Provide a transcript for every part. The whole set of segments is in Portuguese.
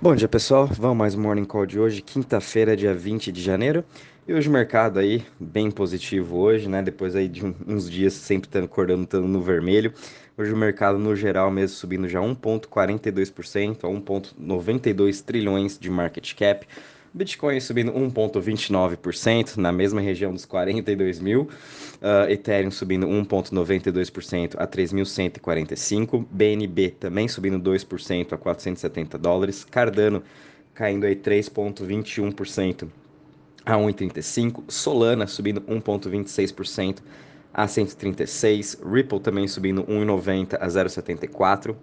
Bom dia pessoal, vamos mais um Morning Call de hoje, quinta-feira, dia 20 de janeiro. E hoje o mercado aí bem positivo hoje, né? Depois aí de uns dias sempre acordando estando no vermelho. Hoje o mercado no geral mesmo subindo já 1.42% a 1.92 trilhões de market cap. Bitcoin subindo 1,29%, na mesma região dos 42 mil. Uh, Ethereum subindo 1,92% a 3.145. BNB também subindo 2% a 470 dólares. Cardano caindo aí 3,21% a 1,35. Solana subindo 1,26% a 136, Ripple também subindo 1,90 a 0,74.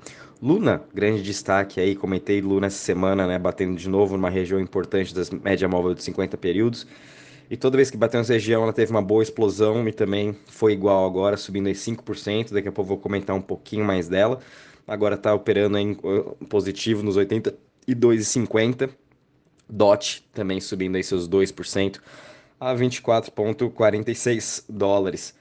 Luna, grande destaque aí, comentei Luna essa semana, né, batendo de novo numa região importante das média móvel de 50 períodos. E toda vez que bateu nessa região, ela teve uma boa explosão e também foi igual agora, subindo aí 5%. Daqui a pouco vou comentar um pouquinho mais dela. Agora está operando em positivo nos 82,50. DOT também subindo aí seus 2% a 24,46 dólares.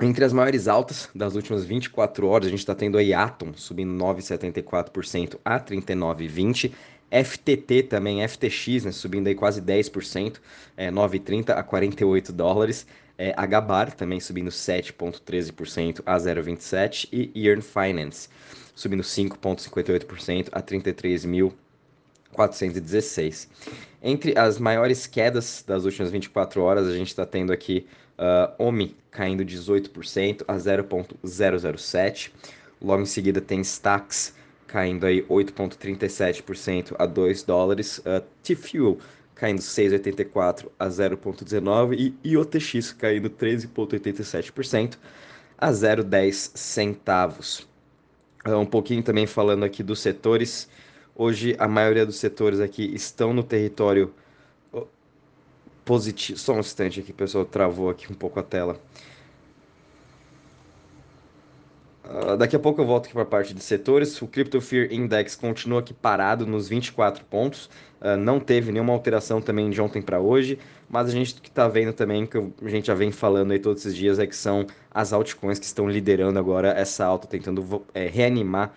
Entre as maiores altas das últimas 24 horas, a gente está tendo a Atom subindo 9,74% a 39,20%. FTT também, FTX, né, subindo aí quase 10%, é, 9,30 a 48 dólares. É, HBAR também subindo 7,13% a 0,27 e Earn Finance subindo 5,58% a 33.416. Entre as maiores quedas das últimas 24 horas, a gente está tendo aqui Uh, OMI caindo 18% a 0,007. Logo em seguida tem Stax caindo aí 8,37% a 2 dólares. Uh, T-Fuel caindo 6,84 a 0,19 e IOTX caindo 13,87% a 0,10 centavos. Uh, um pouquinho também falando aqui dos setores. Hoje a maioria dos setores aqui estão no território positivo. Só um instante aqui, pessoal, travou aqui um pouco a tela. Uh, daqui a pouco eu volto aqui para a parte de setores. O Crypto Fear Index continua aqui parado nos 24 pontos. Uh, não teve nenhuma alteração também de ontem para hoje. Mas a gente que está vendo também, que a gente já vem falando aí todos esses dias, é que são as altcoins que estão liderando agora essa alta, tentando é, reanimar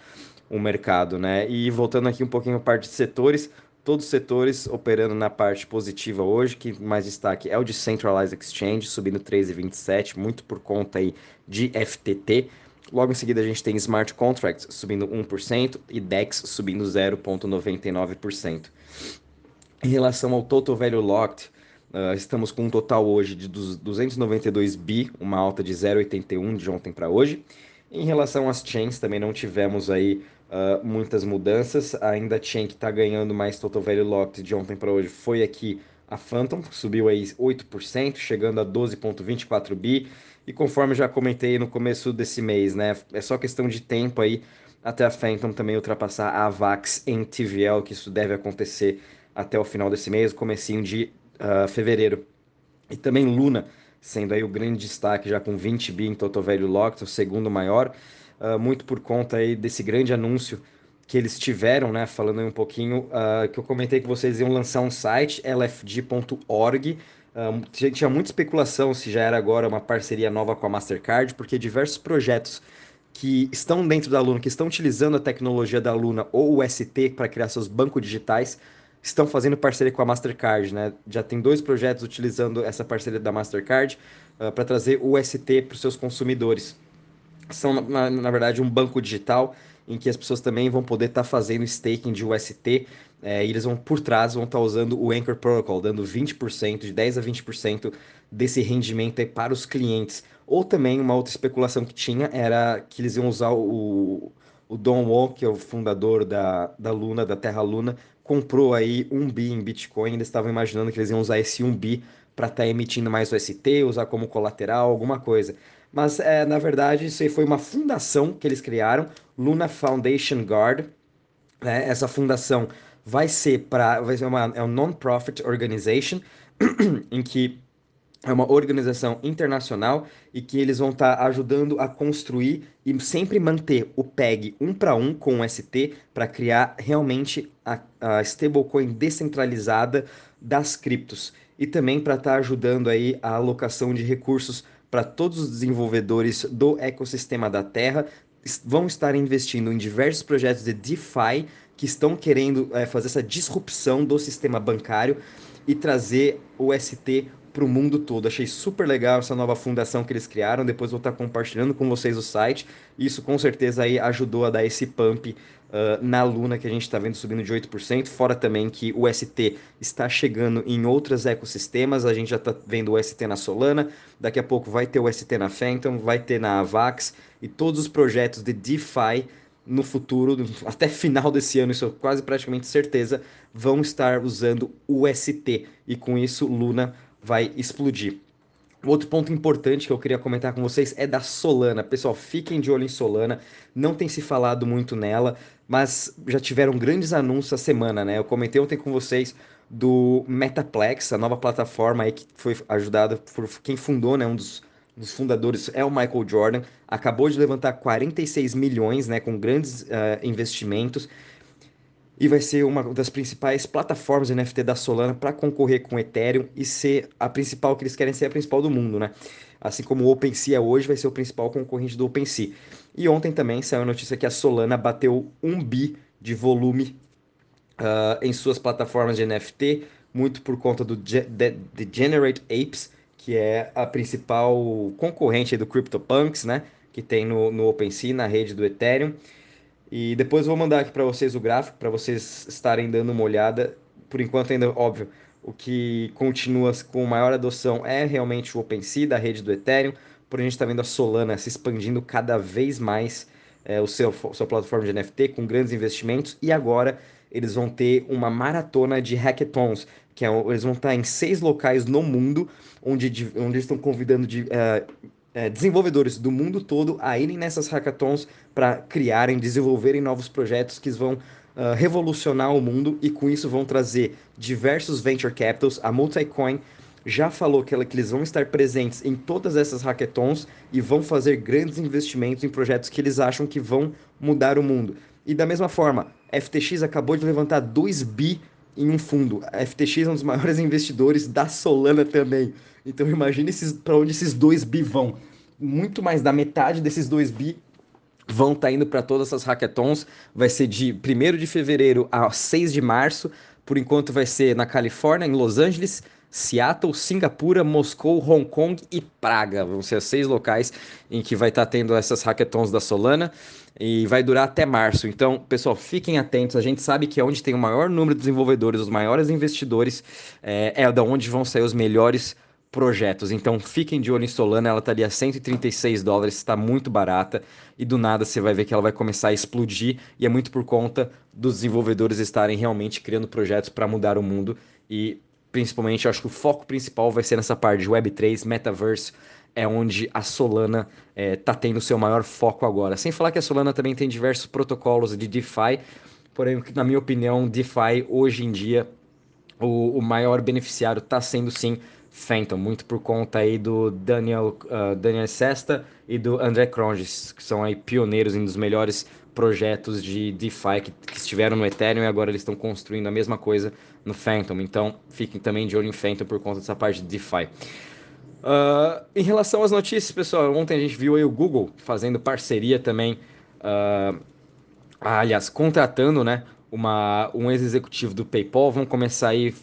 o mercado, né? E voltando aqui um pouquinho a parte de setores, todos os setores operando na parte positiva hoje, que mais destaque é o de Centralized Exchange, subindo 13,27, muito por conta aí de FTT. Logo em seguida a gente tem Smart Contracts subindo 1% e DEX subindo 0,99%. Em relação ao Total Value Locked, uh, estamos com um total hoje de 292 bi, uma alta de 0,81 de ontem para hoje. Em relação às chains, também não tivemos aí uh, muitas mudanças. Ainda tinha que está ganhando mais Total Value Locked de ontem para hoje. Foi aqui a Phantom, subiu aí 8%, chegando a 12,24 bi. E conforme já comentei no começo desse mês, né? É só questão de tempo aí até a Phantom também ultrapassar a Avax em TVL, que isso deve acontecer até o final desse mês, comecinho de uh, fevereiro. E também Luna, sendo aí o grande destaque já com 20 bi em Total Value Locked, o segundo maior uh, muito por conta aí desse grande anúncio que eles tiveram, né? Falando aí um pouquinho, uh, que eu comentei que vocês iam lançar um site, lfg.org. Uh, tinha muita especulação se já era agora uma parceria nova com a Mastercard, porque diversos projetos que estão dentro da Luna, que estão utilizando a tecnologia da Luna ou o ST para criar seus bancos digitais, estão fazendo parceria com a Mastercard, né? Já tem dois projetos utilizando essa parceria da Mastercard uh, para trazer o ST para os seus consumidores são, na, na, verdade, um banco digital em que as pessoas também vão poder estar tá fazendo staking de UST é, e eles vão, por trás, vão estar tá usando o Anchor Protocol, dando 20%, de 10% a 20% desse rendimento aí para os clientes. Ou também, uma outra especulação que tinha era que eles iam usar o, o Don Won, que é o fundador da, da Luna, da Terra Luna, comprou aí um bi em Bitcoin, eles estavam imaginando que eles iam usar esse um bi para estar tá emitindo mais UST, usar como colateral, alguma coisa. Mas, é, na verdade, isso aí foi uma fundação que eles criaram, Luna Foundation Guard. Né? Essa fundação vai ser para vai ser uma é um non-profit organization em que é uma organização internacional e que eles vão estar tá ajudando a construir e sempre manter o PEG um para um com o ST para criar realmente a, a stablecoin descentralizada das criptos e também para estar tá ajudando aí a alocação de recursos para todos os desenvolvedores do ecossistema da Terra. Vão estar investindo em diversos projetos de DeFi que estão querendo é, fazer essa disrupção do sistema bancário e trazer o ST para o mundo todo. Achei super legal essa nova fundação que eles criaram. Depois vou estar compartilhando com vocês o site. Isso com certeza aí ajudou a dar esse pump uh, na Luna que a gente está vendo subindo de 8%. Fora também que o ST está chegando em outros ecossistemas. A gente já está vendo o ST na Solana. Daqui a pouco vai ter o ST na Phantom, vai ter na Avax e todos os projetos de DeFi no futuro, até final desse ano, isso é quase praticamente certeza, vão estar usando o ST e com isso Luna vai explodir. Outro ponto importante que eu queria comentar com vocês é da Solana. Pessoal, fiquem de olho em Solana. Não tem se falado muito nela, mas já tiveram grandes anúncios essa semana, né? Eu comentei ontem com vocês do Metaplex, a nova plataforma aí que foi ajudada por quem fundou, né? Um dos, dos fundadores é o Michael Jordan. Acabou de levantar 46 milhões, né? Com grandes uh, investimentos e vai ser uma das principais plataformas de NFT da Solana para concorrer com o Ethereum e ser a principal que eles querem ser a principal do mundo, né? Assim como o OpenSea hoje vai ser o principal concorrente do OpenSea. E ontem também saiu a notícia que a Solana bateu um bi de volume uh, em suas plataformas de NFT, muito por conta do Ge Generate Apes, que é a principal concorrente do CryptoPunks, né? Que tem no, no OpenSea, na rede do Ethereum. E depois vou mandar aqui para vocês o gráfico, para vocês estarem dando uma olhada. Por enquanto, ainda, óbvio, o que continua com maior adoção é realmente o OpenSea, da rede do Ethereum. Porém, a gente está vendo a Solana se expandindo cada vez mais é, o seu sua plataforma de NFT com grandes investimentos. E agora eles vão ter uma maratona de hackathons, que é, eles vão estar em seis locais no mundo, onde, onde eles estão convidando de, uh, é, desenvolvedores do mundo todo a irem nessas hackathons para criarem, desenvolverem novos projetos que vão uh, revolucionar o mundo e com isso vão trazer diversos venture capitals. A Multicoin já falou que, ela, que eles vão estar presentes em todas essas hackathons e vão fazer grandes investimentos em projetos que eles acham que vão mudar o mundo. E da mesma forma, FTX acabou de levantar 2 bi em um fundo. A FTX é um dos maiores investidores da Solana também. Então imagine para onde esses 2 bi vão. Muito mais da metade desses 2 bi vão estar tá indo para todas essas hackathons. Vai ser de 1 de fevereiro a 6 de março. Por enquanto vai ser na Califórnia, em Los Angeles, Seattle, Singapura, Moscou, Hong Kong e Praga. Vão ser seis locais em que vai estar tendo essas hackathons da Solana e vai durar até março. Então, pessoal, fiquem atentos. A gente sabe que é onde tem o maior número de desenvolvedores, os maiores investidores, é, é da onde vão sair os melhores projetos. Então fiquem de olho em Solana, ela estaria tá a 136 dólares, está muito barata e do nada você vai ver que ela vai começar a explodir e é muito por conta dos desenvolvedores estarem realmente criando projetos para mudar o mundo e principalmente acho que o foco principal vai ser nessa parte de Web3, Metaverse, é onde a Solana está é, tá tendo seu maior foco agora. Sem falar que a Solana também tem diversos protocolos de DeFi, porém, na minha opinião, DeFi hoje em dia o, o maior beneficiário está sendo sim Phantom, muito por conta aí do Daniel, uh, Daniel Sesta e do André Cronges, que são aí pioneiros em um dos melhores projetos de DeFi que, que estiveram no Ethereum e agora eles estão construindo a mesma coisa no Phantom. Então, fiquem também de olho em Phantom por conta dessa parte de DeFi. Uh, em relação às notícias, pessoal, ontem a gente viu aí o Google fazendo parceria também, uh, aliás, contratando, né, uma, um ex-executivo do PayPal, vão começar aí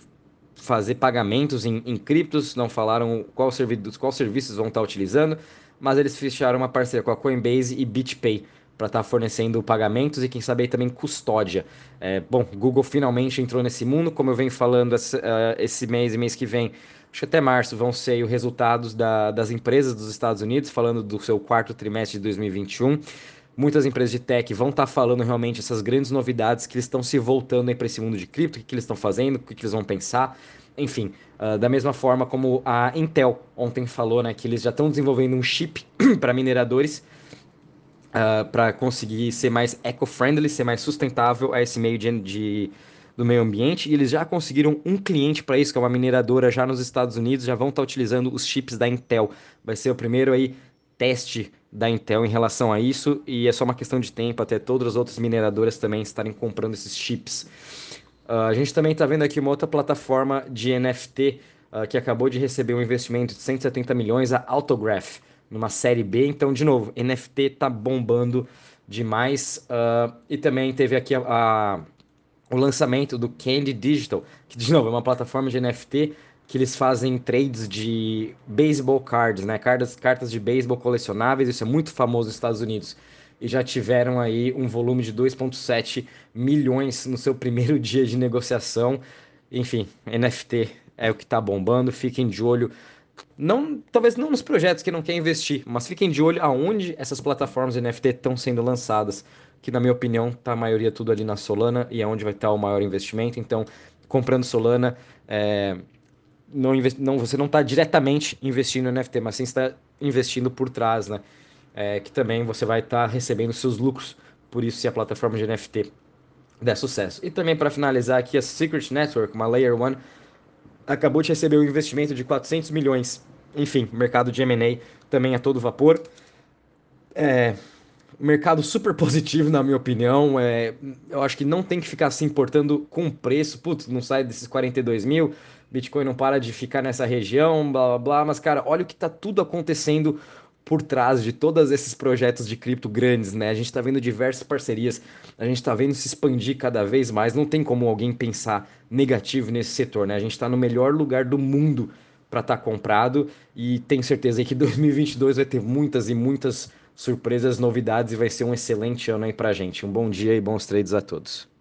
fazer pagamentos em, em criptos, não falaram qual, serviços, qual serviços vão estar utilizando, mas eles fecharam uma parceria com a Coinbase e BitPay para estar tá fornecendo pagamentos e quem sabe também custódia. É, bom, Google finalmente entrou nesse mundo, como eu venho falando esse, uh, esse mês e mês que vem, acho que até março vão ser os resultados da, das empresas dos Estados Unidos, falando do seu quarto trimestre de 2021 muitas empresas de tech vão estar tá falando realmente essas grandes novidades que eles estão se voltando para esse mundo de cripto, o que, que eles estão fazendo, o que, que eles vão pensar. Enfim, uh, da mesma forma como a Intel ontem falou, né, que eles já estão desenvolvendo um chip para mineradores uh, ah, para conseguir ser mais eco-friendly, ser mais sustentável a esse meio de, de, do meio ambiente. E eles já conseguiram um cliente para isso, que é uma mineradora já nos Estados Unidos, já vão estar tá utilizando os chips da Intel. Vai ser o primeiro aí teste da Intel em relação a isso e é só uma questão de tempo até todas as outras mineradoras também estarem comprando esses chips. Uh, a gente também está vendo aqui uma outra plataforma de NFT uh, ah, que acabou de receber um investimento de 170 milhões, a Autograph, numa série B. Então, de novo, NFT está bombando demais. Uh, e também teve aqui a, a, o lançamento do Candy Digital, que de novo é uma plataforma de NFT que eles fazem trades de baseball cards, né? Cartas, cartas de beisebol colecionáveis, isso é muito famoso nos Estados Unidos. E já tiveram aí um volume de 2,7 milhões no seu primeiro dia de negociação. Enfim, NFT é o que está bombando, fiquem de olho. Não, talvez não nos projetos que não quer investir, mas fiquem de olho aonde essas plataformas NFT estão sendo lançadas, que na minha opinião está a maioria tudo ali na Solana e é onde vai estar tá o maior investimento. Então, comprando Solana, é, não, não, você não está diretamente investindo no NFT, mas sim está investindo por trás, né? É, que também você vai estar tá recebendo seus lucros, por isso se a plataforma de NFT der sucesso. E também para finalizar aqui, a Secret Network, uma Layer 1, acabou de receber um investimento de 400 milhões. Enfim, mercado de M&A também a todo vapor. É, mercado super positivo, na minha opinião. É, eu acho que não tem que ficar se importando com o preço. Putz, não sai desses 42 mil. Bitcoin não para de ficar nessa região, blá blá blá. Mas, cara, olha o que tá tudo acontecendo por trás de todos esses projetos de cripto grandes, né? A gente está vendo diversas parcerias, a gente está vendo se expandir cada vez mais. Não tem como alguém pensar negativo nesse setor, né? A gente está no melhor lugar do mundo para estar tá comprado e tenho certeza que 2022 vai ter muitas e muitas surpresas, novidades e vai ser um excelente ano aí para gente. Um bom dia e bons trades a todos.